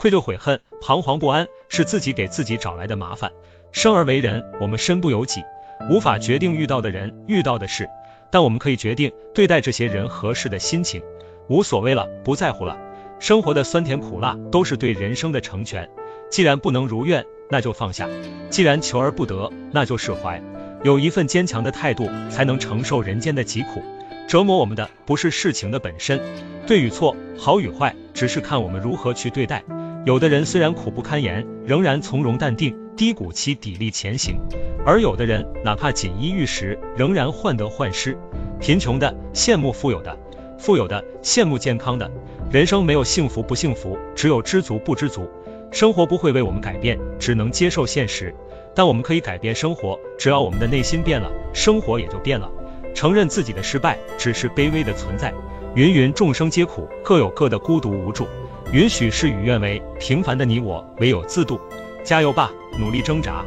愧疚悔恨、彷徨不安，是自己给自己找来的麻烦。生而为人，我们身不由己，无法决定遇到的人、遇到的事，但我们可以决定对待这些人合适的心情。无所谓了，不在乎了。生活的酸甜苦辣都是对人生的成全。既然不能如愿，那就放下；既然求而不得，那就释怀。有一份坚强的态度，才能承受人间的疾苦。折磨我们的不是事情的本身，对与错，好与坏，只是看我们如何去对待。有的人虽然苦不堪言，仍然从容淡定，低谷期砥砺前行；而有的人哪怕锦衣玉食，仍然患得患失。贫穷的羡慕富有的，富有的羡慕健康的。人生没有幸福不幸福，只有知足不知足。生活不会为我们改变，只能接受现实。但我们可以改变生活，只要我们的内心变了，生活也就变了。承认自己的失败，只是卑微的存在。芸芸众生皆苦，各有各的孤独无助。允许事与愿违，平凡的你我唯有自渡。加油吧，努力挣扎。